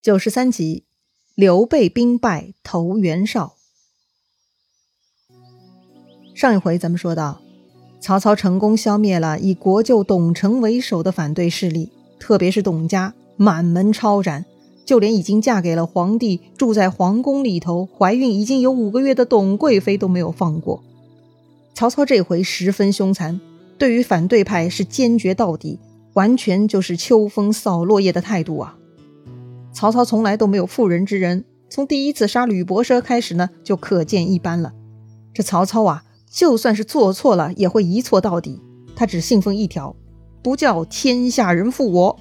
九十三集，刘备兵败投袁绍。上一回咱们说到，曹操成功消灭了以国舅董承为首的反对势力，特别是董家满门抄斩，就连已经嫁给了皇帝、住在皇宫里头、怀孕已经有五个月的董贵妃都没有放过。曹操这回十分凶残，对于反对派是坚决到底，完全就是秋风扫落叶的态度啊！曹操从来都没有妇人之仁，从第一次杀吕伯奢开始呢，就可见一斑了。这曹操啊，就算是做错了，也会一错到底。他只信奉一条，不叫天下人负我。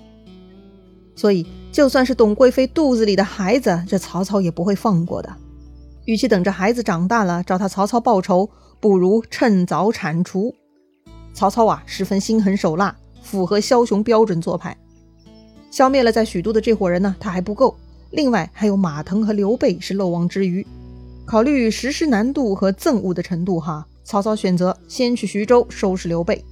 所以，就算是董贵妃肚子里的孩子，这曹操也不会放过的。与其等着孩子长大了找他曹操报仇，不如趁早铲除。曹操啊，十分心狠手辣，符合枭雄标准做派。消灭了在许都的这伙人呢，他还不够。另外还有马腾和刘备是漏网之鱼。考虑实施难度和憎恶的程度，哈，曹操选择先去徐州收拾刘备。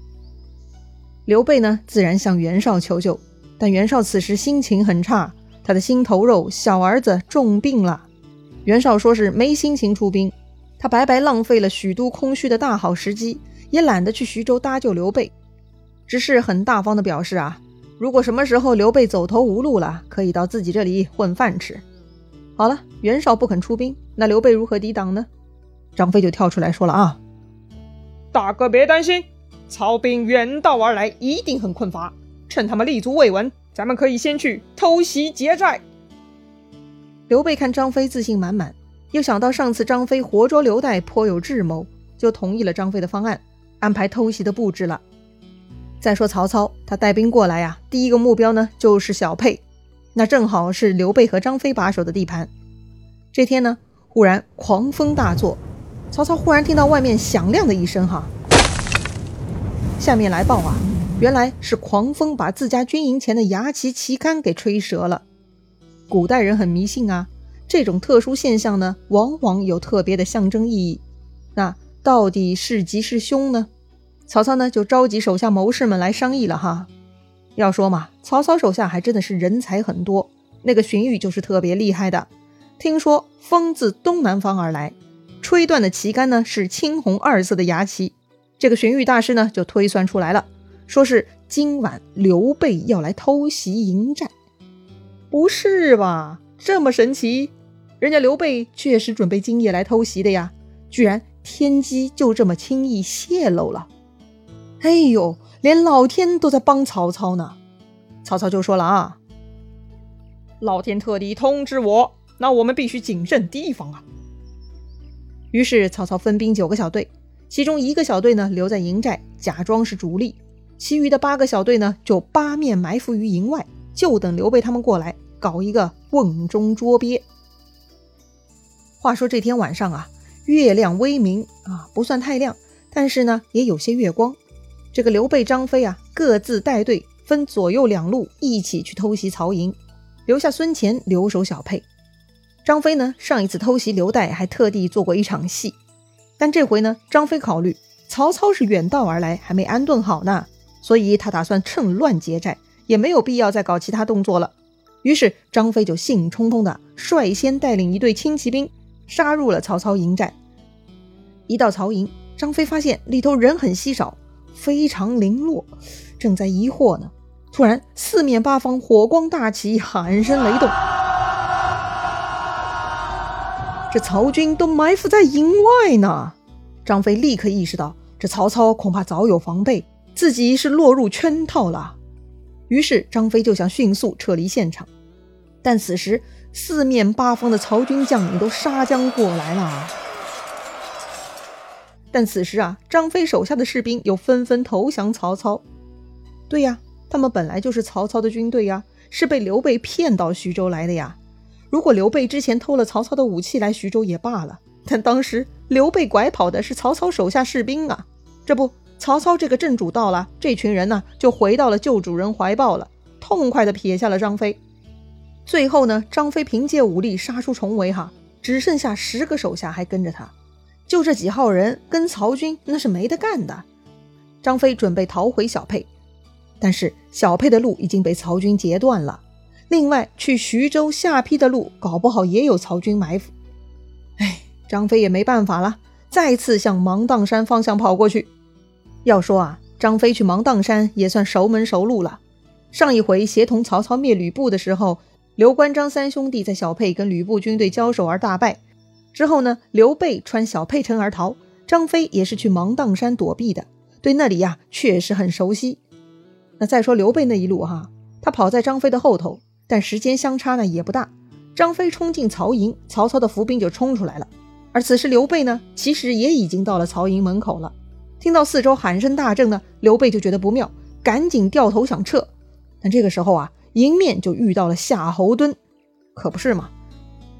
刘备呢，自然向袁绍求救，但袁绍此时心情很差，他的心头肉小儿子重病了。袁绍说是没心情出兵，他白白浪费了许都空虚的大好时机，也懒得去徐州搭救刘备，只是很大方的表示啊。如果什么时候刘备走投无路了，可以到自己这里混饭吃。好了，袁绍不肯出兵，那刘备如何抵挡呢？张飞就跳出来说了啊：“大哥别担心，曹兵远道而来，一定很困乏。趁他们立足未稳，咱们可以先去偷袭劫寨。”刘备看张飞自信满满，又想到上次张飞活捉刘岱颇有智谋，就同意了张飞的方案，安排偷袭的布置了。再说曹操，他带兵过来呀，第一个目标呢就是小沛，那正好是刘备和张飞把守的地盘。这天呢，忽然狂风大作，曹操忽然听到外面响亮的一声哈，下面来报啊，原来是狂风把自家军营前的牙旗旗杆给吹折了。古代人很迷信啊，这种特殊现象呢，往往有特别的象征意义。那到底是吉是凶呢？曹操呢，就召集手下谋士们来商议了哈。要说嘛，曹操手下还真的是人才很多。那个荀彧就是特别厉害的。听说风自东南方而来，吹断的旗杆呢是青红二色的牙旗。这个荀彧大师呢就推算出来了，说是今晚刘备要来偷袭营寨。不是吧？这么神奇？人家刘备确实准备今夜来偷袭的呀，居然天机就这么轻易泄露了。哎呦，连老天都在帮曹操呢！曹操就说了啊：“老天特地通知我，那我们必须谨慎提防啊。”于是曹操分兵九个小队，其中一个小队呢留在营寨，假装是主力；其余的八个小队呢就八面埋伏于营外，就等刘备他们过来搞一个瓮中捉鳖。话说这天晚上啊，月亮微明啊，不算太亮，但是呢也有些月光。这个刘备、张飞啊，各自带队，分左右两路，一起去偷袭曹营，留下孙乾留守小沛。张飞呢，上一次偷袭刘岱还特地做过一场戏，但这回呢，张飞考虑曹操是远道而来，还没安顿好呢，所以他打算趁乱劫寨，也没有必要再搞其他动作了。于是张飞就兴冲冲的率先带领一队轻骑兵杀入了曹操营寨。一到曹营，张飞发现里头人很稀少。非常零落，正在疑惑呢，突然四面八方火光大起，喊声雷动。这曹军都埋伏在营外呢。张飞立刻意识到，这曹操恐怕早有防备，自己是落入圈套了。于是张飞就想迅速撤离现场，但此时四面八方的曹军将领都杀将过来了。但此时啊，张飞手下的士兵又纷纷投降曹操。对呀，他们本来就是曹操的军队呀，是被刘备骗到徐州来的呀。如果刘备之前偷了曹操的武器来徐州也罢了，但当时刘备拐跑的是曹操手下士兵啊。这不，曹操这个正主到了，这群人呢就回到了旧主人怀抱了，痛快的撇下了张飞。最后呢，张飞凭借武力杀出重围，哈，只剩下十个手下还跟着他。就这几号人跟曹军那是没得干的。张飞准备逃回小沛，但是小沛的路已经被曹军截断了。另外，去徐州下邳的路，搞不好也有曹军埋伏。哎，张飞也没办法了，再次向芒砀山方向跑过去。要说啊，张飞去芒砀山也算熟门熟路了。上一回协同曹操灭吕布的时候，刘关张三兄弟在小沛跟吕布军队交手而大败。之后呢，刘备穿小沛城而逃，张飞也是去芒砀山躲避的，对那里呀确实很熟悉。那再说刘备那一路哈，他跑在张飞的后头。但时间相差呢也不大，张飞冲进曹营，曹操的伏兵就冲出来了。而此时刘备呢，其实也已经到了曹营门口了。听到四周喊声大震呢，刘备就觉得不妙，赶紧掉头想撤。但这个时候啊，迎面就遇到了夏侯惇，可不是嘛？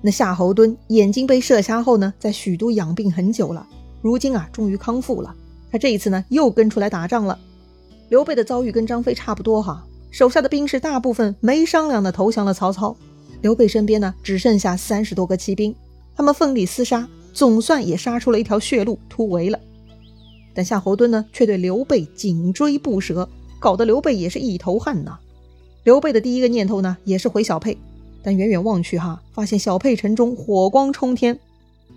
那夏侯惇眼睛被射瞎后呢，在许都养病很久了，如今啊，终于康复了。他这一次呢，又跟出来打仗了。刘备的遭遇跟张飞差不多哈。手下的兵士大部分没商量的投降了曹操，刘备身边呢只剩下三十多个骑兵，他们奋力厮杀，总算也杀出了一条血路，突围了。但夏侯惇呢却对刘备紧追不舍，搞得刘备也是一头汗呐。刘备的第一个念头呢也是回小沛，但远远望去哈，发现小沛城中火光冲天，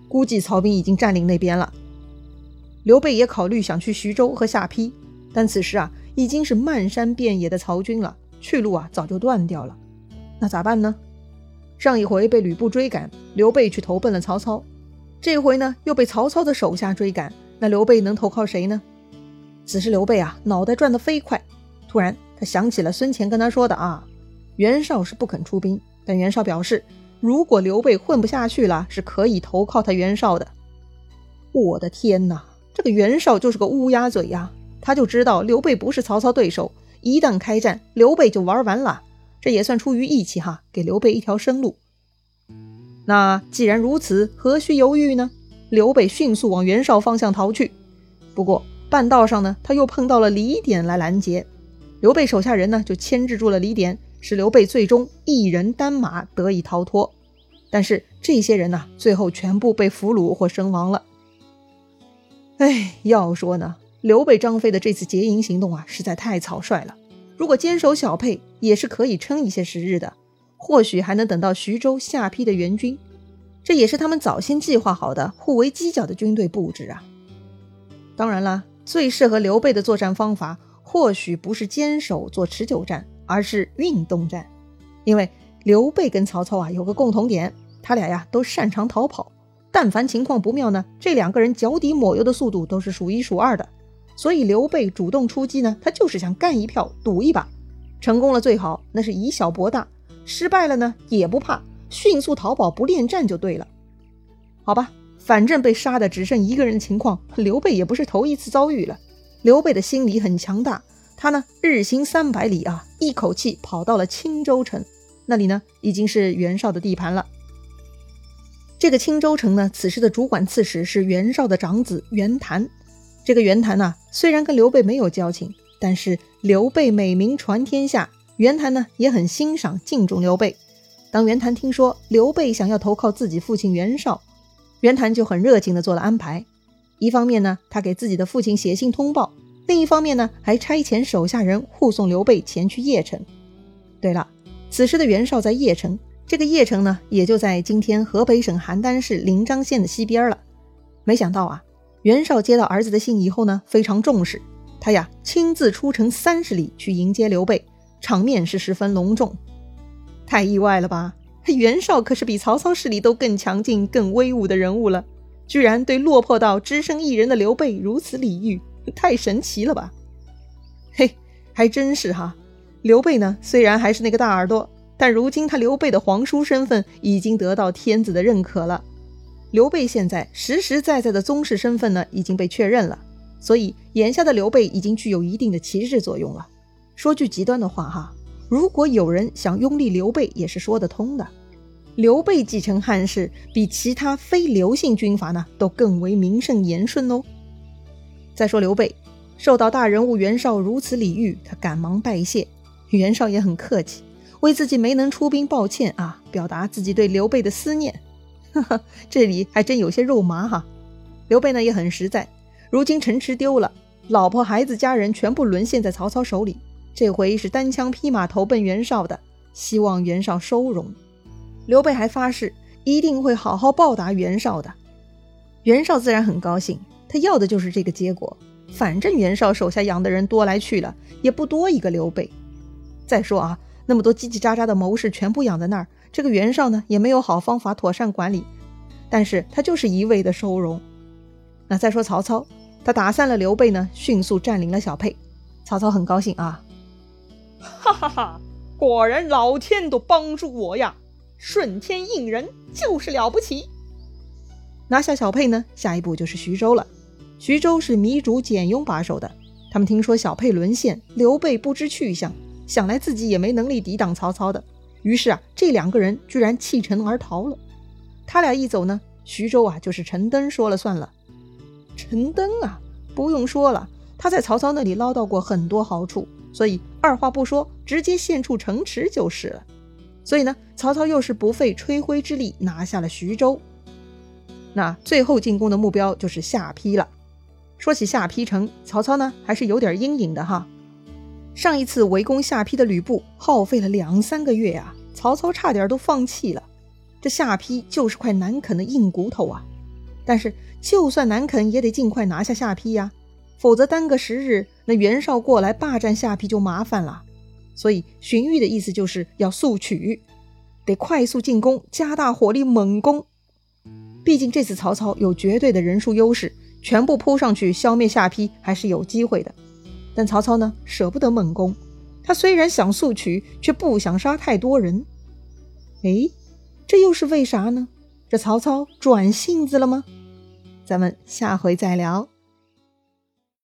估计曹兵已经占领那边了。刘备也考虑想去徐州和下邳，但此时啊。已经是漫山遍野的曹军了，去路啊早就断掉了，那咋办呢？上一回被吕布追赶，刘备去投奔了曹操，这回呢又被曹操的手下追赶，那刘备能投靠谁呢？此时刘备啊脑袋转得飞快，突然他想起了孙权跟他说的啊，袁绍是不肯出兵，但袁绍表示，如果刘备混不下去了，是可以投靠他袁绍的。我的天哪，这个袁绍就是个乌鸦嘴呀！他就知道刘备不是曹操对手，一旦开战，刘备就玩完了。这也算出于义气哈，给刘备一条生路。那既然如此，何须犹豫呢？刘备迅速往袁绍方向逃去。不过半道上呢，他又碰到了李典来拦截。刘备手下人呢，就牵制住了李典，使刘备最终一人单马得以逃脱。但是这些人呢，最后全部被俘虏或身亡了。哎，要说呢。刘备、张飞的这次劫营行动啊，实在太草率了。如果坚守小沛，也是可以撑一些时日的，或许还能等到徐州下邳的援军。这也是他们早先计划好的互为犄角的军队布置啊。当然啦，最适合刘备的作战方法，或许不是坚守做持久战，而是运动战。因为刘备跟曹操啊有个共同点，他俩呀都擅长逃跑。但凡情况不妙呢，这两个人脚底抹油的速度都是数一数二的。所以刘备主动出击呢，他就是想干一票，赌一把，成功了最好，那是以小博大；失败了呢，也不怕，迅速逃跑，不恋战就对了。好吧，反正被杀的只剩一个人的情况，刘备也不是头一次遭遇了。刘备的心理很强大，他呢日行三百里啊，一口气跑到了青州城，那里呢已经是袁绍的地盘了。这个青州城呢，此时的主管刺史是袁绍的长子袁谭。这个袁谭呢，虽然跟刘备没有交情，但是刘备美名传天下，袁谭呢也很欣赏敬重刘备。当袁谭听说刘备想要投靠自己父亲袁绍，袁谭就很热情的做了安排。一方面呢，他给自己的父亲写信通报；另一方面呢，还差遣手下人护送刘备前去邺城。对了，此时的袁绍在邺城，这个邺城呢，也就在今天河北省邯郸市临漳县的西边了。没想到啊。袁绍接到儿子的信以后呢，非常重视他呀，亲自出城三十里去迎接刘备，场面是十分隆重。太意外了吧？袁绍可是比曹操势力都更强劲、更威武的人物了，居然对落魄到只身一人的刘备如此礼遇，太神奇了吧？嘿，还真是哈。刘备呢，虽然还是那个大耳朵，但如今他刘备的皇叔身份已经得到天子的认可了。刘备现在实实在在的宗室身份呢，已经被确认了，所以眼下的刘备已经具有一定的旗帜作用了。说句极端的话哈，如果有人想拥立刘备，也是说得通的。刘备继承汉室，比其他非刘姓军阀呢，都更为名正言顺哦。再说刘备受到大人物袁绍如此礼遇，他赶忙拜谢，袁绍也很客气，为自己没能出兵抱歉啊，表达自己对刘备的思念。哈哈，这里还真有些肉麻哈。刘备呢也很实在，如今城池丢了，老婆孩子家人全部沦陷在曹操手里，这回是单枪匹马投奔袁绍的，希望袁绍收容。刘备还发誓一定会好好报答袁绍的。袁绍自然很高兴，他要的就是这个结果。反正袁绍手下养的人多来去了，也不多一个刘备。再说啊，那么多叽叽喳喳的谋士全部养在那儿，这个袁绍呢也没有好方法妥善管理。但是他就是一味的收容。那再说曹操，他打散了刘备呢，迅速占领了小沛。曹操很高兴啊，哈哈哈！果然老天都帮助我呀，顺天应人就是了不起。拿下小沛呢，下一步就是徐州了。徐州是糜竺、简雍把守的。他们听说小沛沦陷，刘备不知去向，想来自己也没能力抵挡曹操的，于是啊，这两个人居然弃城而逃了。他俩一走呢，徐州啊就是陈登说了算了。陈登啊，不用说了。他在曹操那里捞到过很多好处，所以二话不说，直接献出城池就是了。所以呢，曹操又是不费吹灰之力拿下了徐州。那最后进攻的目标就是下邳了。说起下邳城，曹操呢还是有点阴影的哈。上一次围攻下邳的吕布耗费了两三个月啊，曹操差点都放弃了。这下邳就是块难啃的硬骨头啊。但是就算难啃，也得尽快拿下下邳呀。否则耽搁时日，那袁绍过来霸占下邳就麻烦了。所以荀彧的意思就是要速取，得快速进攻，加大火力猛攻。毕竟这次曹操有绝对的人数优势，全部扑上去消灭下邳还是有机会的。但曹操呢，舍不得猛攻，他虽然想速取，却不想杀太多人。哎，这又是为啥呢？这曹操转性子了吗？咱们下回再聊。